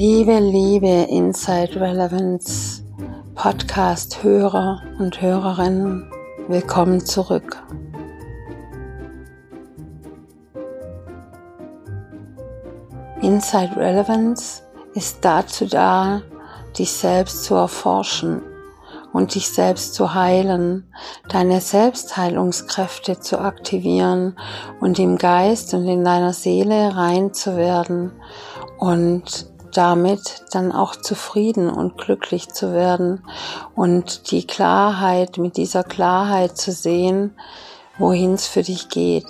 Liebe, liebe Inside Relevance Podcast Hörer und Hörerinnen, willkommen zurück. Inside Relevance ist dazu da, dich selbst zu erforschen und dich selbst zu heilen, deine Selbstheilungskräfte zu aktivieren und im Geist und in deiner Seele rein zu werden und damit dann auch zufrieden und glücklich zu werden und die Klarheit, mit dieser Klarheit zu sehen, wohin es für dich geht.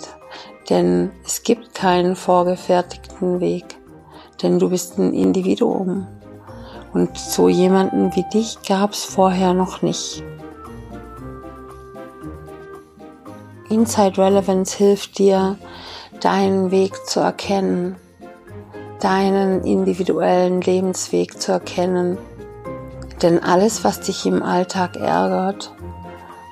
Denn es gibt keinen vorgefertigten Weg, denn du bist ein Individuum. Und so jemanden wie dich gab es vorher noch nicht. Inside Relevance hilft dir, deinen Weg zu erkennen, deinen individuellen Lebensweg zu erkennen. Denn alles, was dich im Alltag ärgert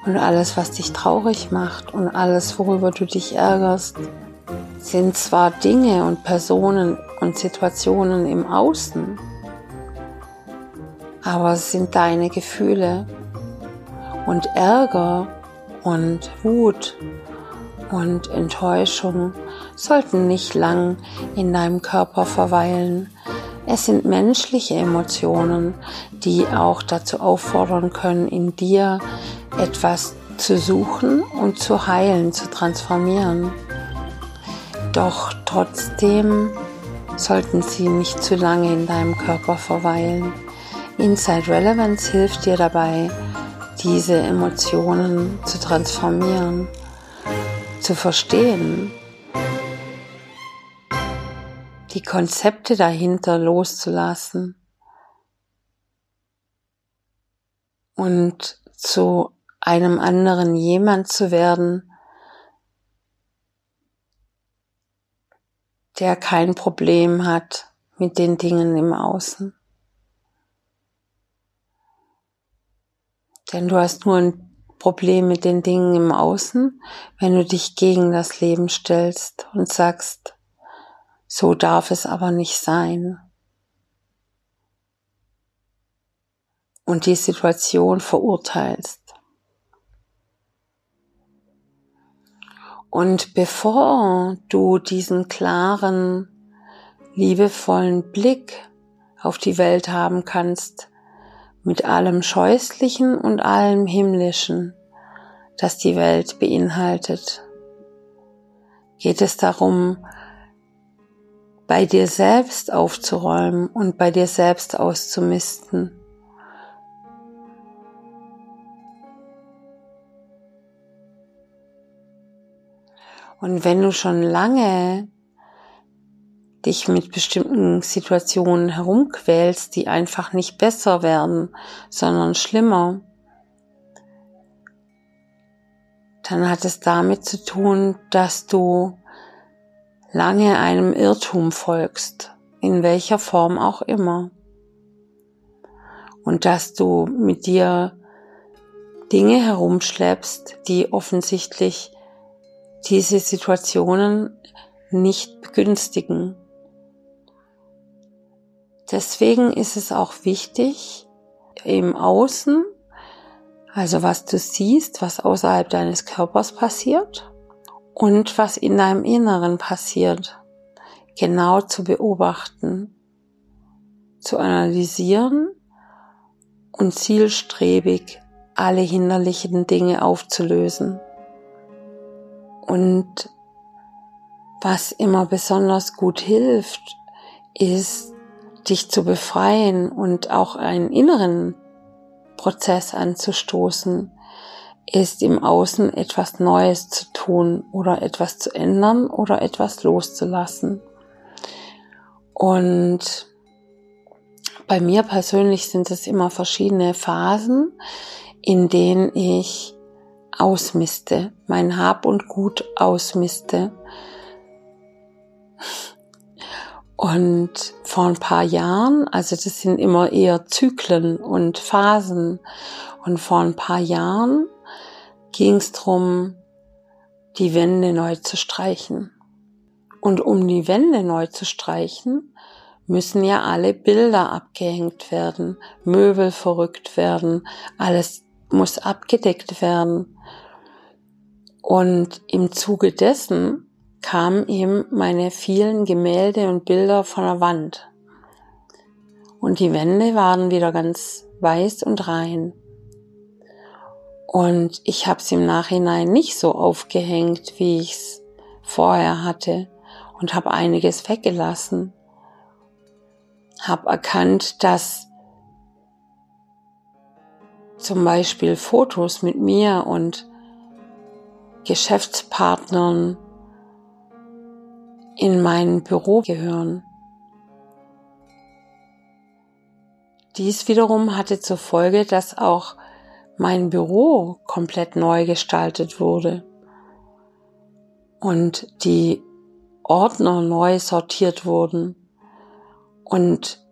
und alles, was dich traurig macht und alles, worüber du dich ärgerst, sind zwar Dinge und Personen und Situationen im Außen, aber es sind deine Gefühle und Ärger und Wut und Enttäuschung sollten nicht lang in deinem Körper verweilen. Es sind menschliche Emotionen, die auch dazu auffordern können, in dir etwas zu suchen und zu heilen, zu transformieren. Doch trotzdem sollten sie nicht zu lange in deinem Körper verweilen. Inside Relevance hilft dir dabei, diese Emotionen zu transformieren, zu verstehen, die Konzepte dahinter loszulassen und zu einem anderen jemand zu werden, der kein Problem hat mit den Dingen im Außen. Denn du hast nur ein Problem mit den Dingen im Außen, wenn du dich gegen das Leben stellst und sagst, so darf es aber nicht sein. Und die Situation verurteilst. Und bevor du diesen klaren, liebevollen Blick auf die Welt haben kannst, mit allem Scheußlichen und allem Himmlischen, das die Welt beinhaltet. Geht es darum, bei dir selbst aufzuräumen und bei dir selbst auszumisten. Und wenn du schon lange dich mit bestimmten Situationen herumquälst, die einfach nicht besser werden, sondern schlimmer, dann hat es damit zu tun, dass du lange einem Irrtum folgst, in welcher Form auch immer. Und dass du mit dir Dinge herumschleppst, die offensichtlich diese Situationen nicht begünstigen. Deswegen ist es auch wichtig, im Außen, also was du siehst, was außerhalb deines Körpers passiert und was in deinem Inneren passiert, genau zu beobachten, zu analysieren und zielstrebig alle hinderlichen Dinge aufzulösen. Und was immer besonders gut hilft, ist dich zu befreien und auch einen inneren Prozess anzustoßen, ist im Außen etwas Neues zu tun oder etwas zu ändern oder etwas loszulassen. Und bei mir persönlich sind es immer verschiedene Phasen, in denen ich ausmiste, mein Hab und Gut ausmiste, und vor ein paar Jahren, also das sind immer eher Zyklen und Phasen. Und vor ein paar Jahren ging es darum, die Wände neu zu streichen. Und um die Wände neu zu streichen, müssen ja alle Bilder abgehängt werden, Möbel verrückt werden, alles muss abgedeckt werden. Und im Zuge dessen kamen eben meine vielen Gemälde und Bilder von der Wand. Und die Wände waren wieder ganz weiß und rein. Und ich habe es im Nachhinein nicht so aufgehängt, wie ich es vorher hatte und habe einiges weggelassen. Habe erkannt, dass zum Beispiel Fotos mit mir und Geschäftspartnern in mein Büro gehören. Dies wiederum hatte zur Folge, dass auch mein Büro komplett neu gestaltet wurde und die Ordner neu sortiert wurden und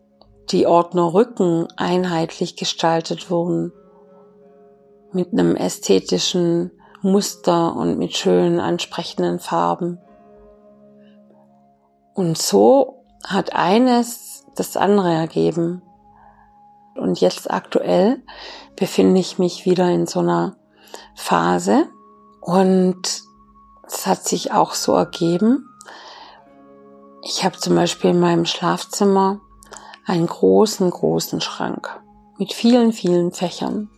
die Ordnerrücken einheitlich gestaltet wurden mit einem ästhetischen Muster und mit schönen ansprechenden Farben. Und so hat eines das andere ergeben. Und jetzt aktuell befinde ich mich wieder in so einer Phase und es hat sich auch so ergeben. Ich habe zum Beispiel in meinem Schlafzimmer einen großen, großen Schrank mit vielen, vielen Fächern.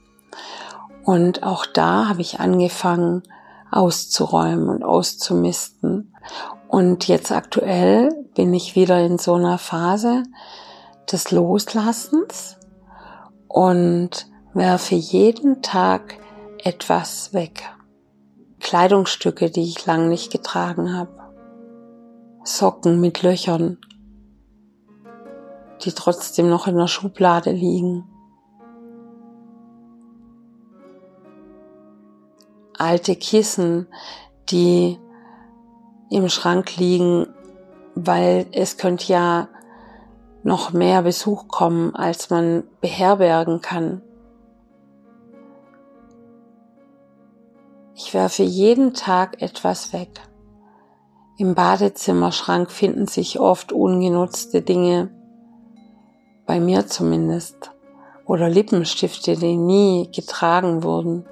Und auch da habe ich angefangen auszuräumen und auszumisten. Und jetzt aktuell bin ich wieder in so einer Phase des Loslassens und werfe jeden Tag etwas weg. Kleidungsstücke, die ich lang nicht getragen habe. Socken mit Löchern, die trotzdem noch in der Schublade liegen. Alte Kissen, die im Schrank liegen, weil es könnte ja noch mehr Besuch kommen, als man beherbergen kann. Ich werfe jeden Tag etwas weg. Im Badezimmerschrank finden sich oft ungenutzte Dinge, bei mir zumindest, oder Lippenstifte, die nie getragen wurden.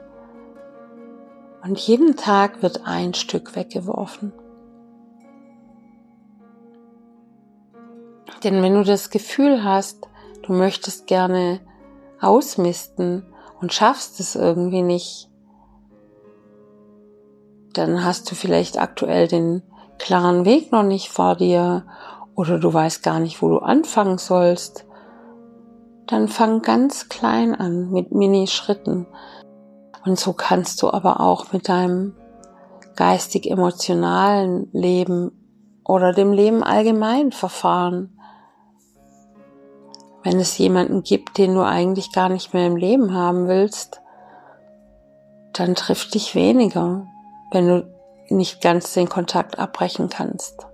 Und jeden Tag wird ein Stück weggeworfen. Denn wenn du das Gefühl hast, du möchtest gerne ausmisten und schaffst es irgendwie nicht, dann hast du vielleicht aktuell den klaren Weg noch nicht vor dir oder du weißt gar nicht, wo du anfangen sollst, dann fang ganz klein an mit Mini-Schritten. Und so kannst du aber auch mit deinem geistig-emotionalen Leben oder dem Leben allgemein verfahren wenn es jemanden gibt, den du eigentlich gar nicht mehr im Leben haben willst, dann trifft dich weniger, wenn du nicht ganz den Kontakt abbrechen kannst.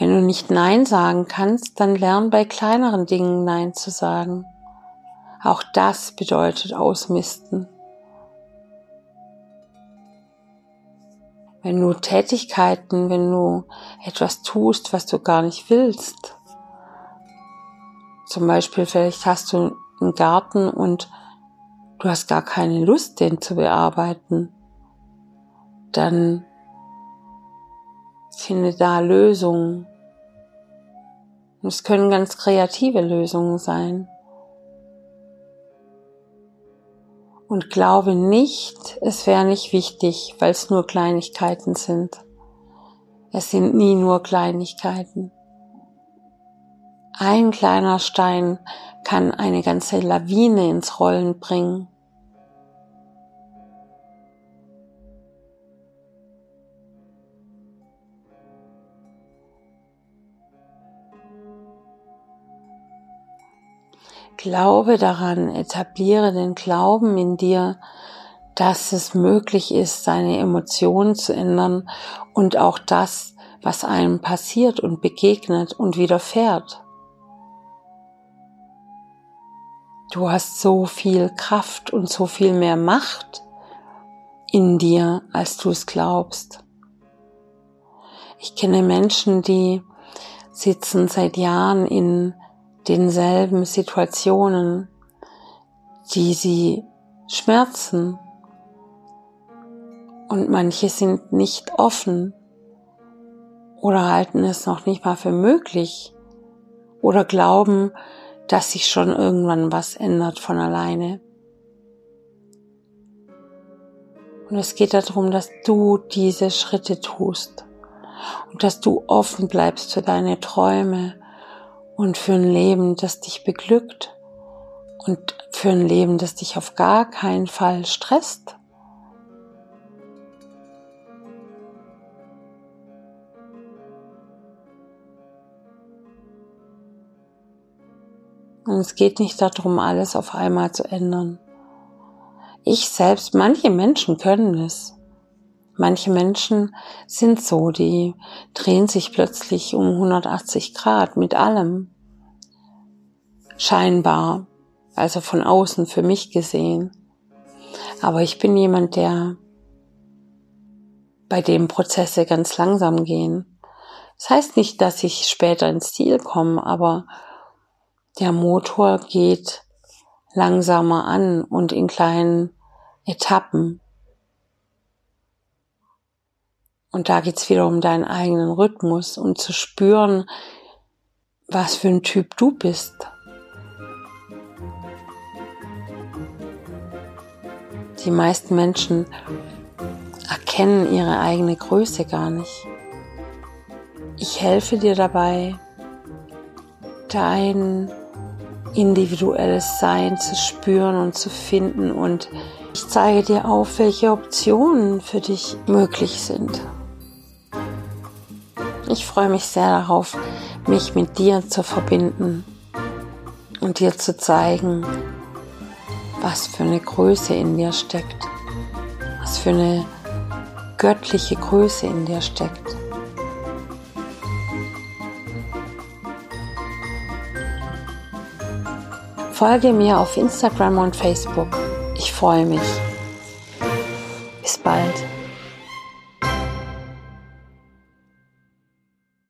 Wenn du nicht Nein sagen kannst, dann lern bei kleineren Dingen Nein zu sagen. Auch das bedeutet Ausmisten. Wenn du Tätigkeiten, wenn du etwas tust, was du gar nicht willst, zum Beispiel, vielleicht hast du einen Garten und du hast gar keine Lust, den zu bearbeiten. Dann finde da Lösungen. es können ganz kreative Lösungen sein. Und glaube nicht, es wäre nicht wichtig, weil es nur Kleinigkeiten sind. Es sind nie nur Kleinigkeiten. Ein kleiner Stein kann eine ganze Lawine ins Rollen bringen. Glaube daran, etabliere den Glauben in dir, dass es möglich ist, seine Emotionen zu ändern und auch das, was einem passiert und begegnet und widerfährt. Du hast so viel Kraft und so viel mehr Macht in dir, als du es glaubst. Ich kenne Menschen, die sitzen seit Jahren in denselben Situationen, die sie schmerzen. Und manche sind nicht offen oder halten es noch nicht mal für möglich oder glauben, dass sich schon irgendwann was ändert von alleine. Und es geht darum, dass du diese Schritte tust und dass du offen bleibst für deine Träume und für ein Leben, das dich beglückt und für ein Leben, das dich auf gar keinen Fall stresst. Und es geht nicht darum, alles auf einmal zu ändern. Ich selbst, manche Menschen können es. Manche Menschen sind so, die drehen sich plötzlich um 180 Grad mit allem. Scheinbar, also von außen für mich gesehen. Aber ich bin jemand, der bei dem Prozesse ganz langsam gehen. Das heißt nicht, dass ich später ins Ziel komme, aber der Motor geht langsamer an und in kleinen Etappen. Und da geht's wieder um deinen eigenen Rhythmus und zu spüren, was für ein Typ du bist. Die meisten Menschen erkennen ihre eigene Größe gar nicht. Ich helfe dir dabei, dein individuelles Sein zu spüren und zu finden und ich zeige dir auf, welche Optionen für dich möglich sind. Ich freue mich sehr darauf, mich mit dir zu verbinden und dir zu zeigen, was für eine Größe in dir steckt, was für eine göttliche Größe in dir steckt. Folge mir auf Instagram und Facebook. Ich freue mich.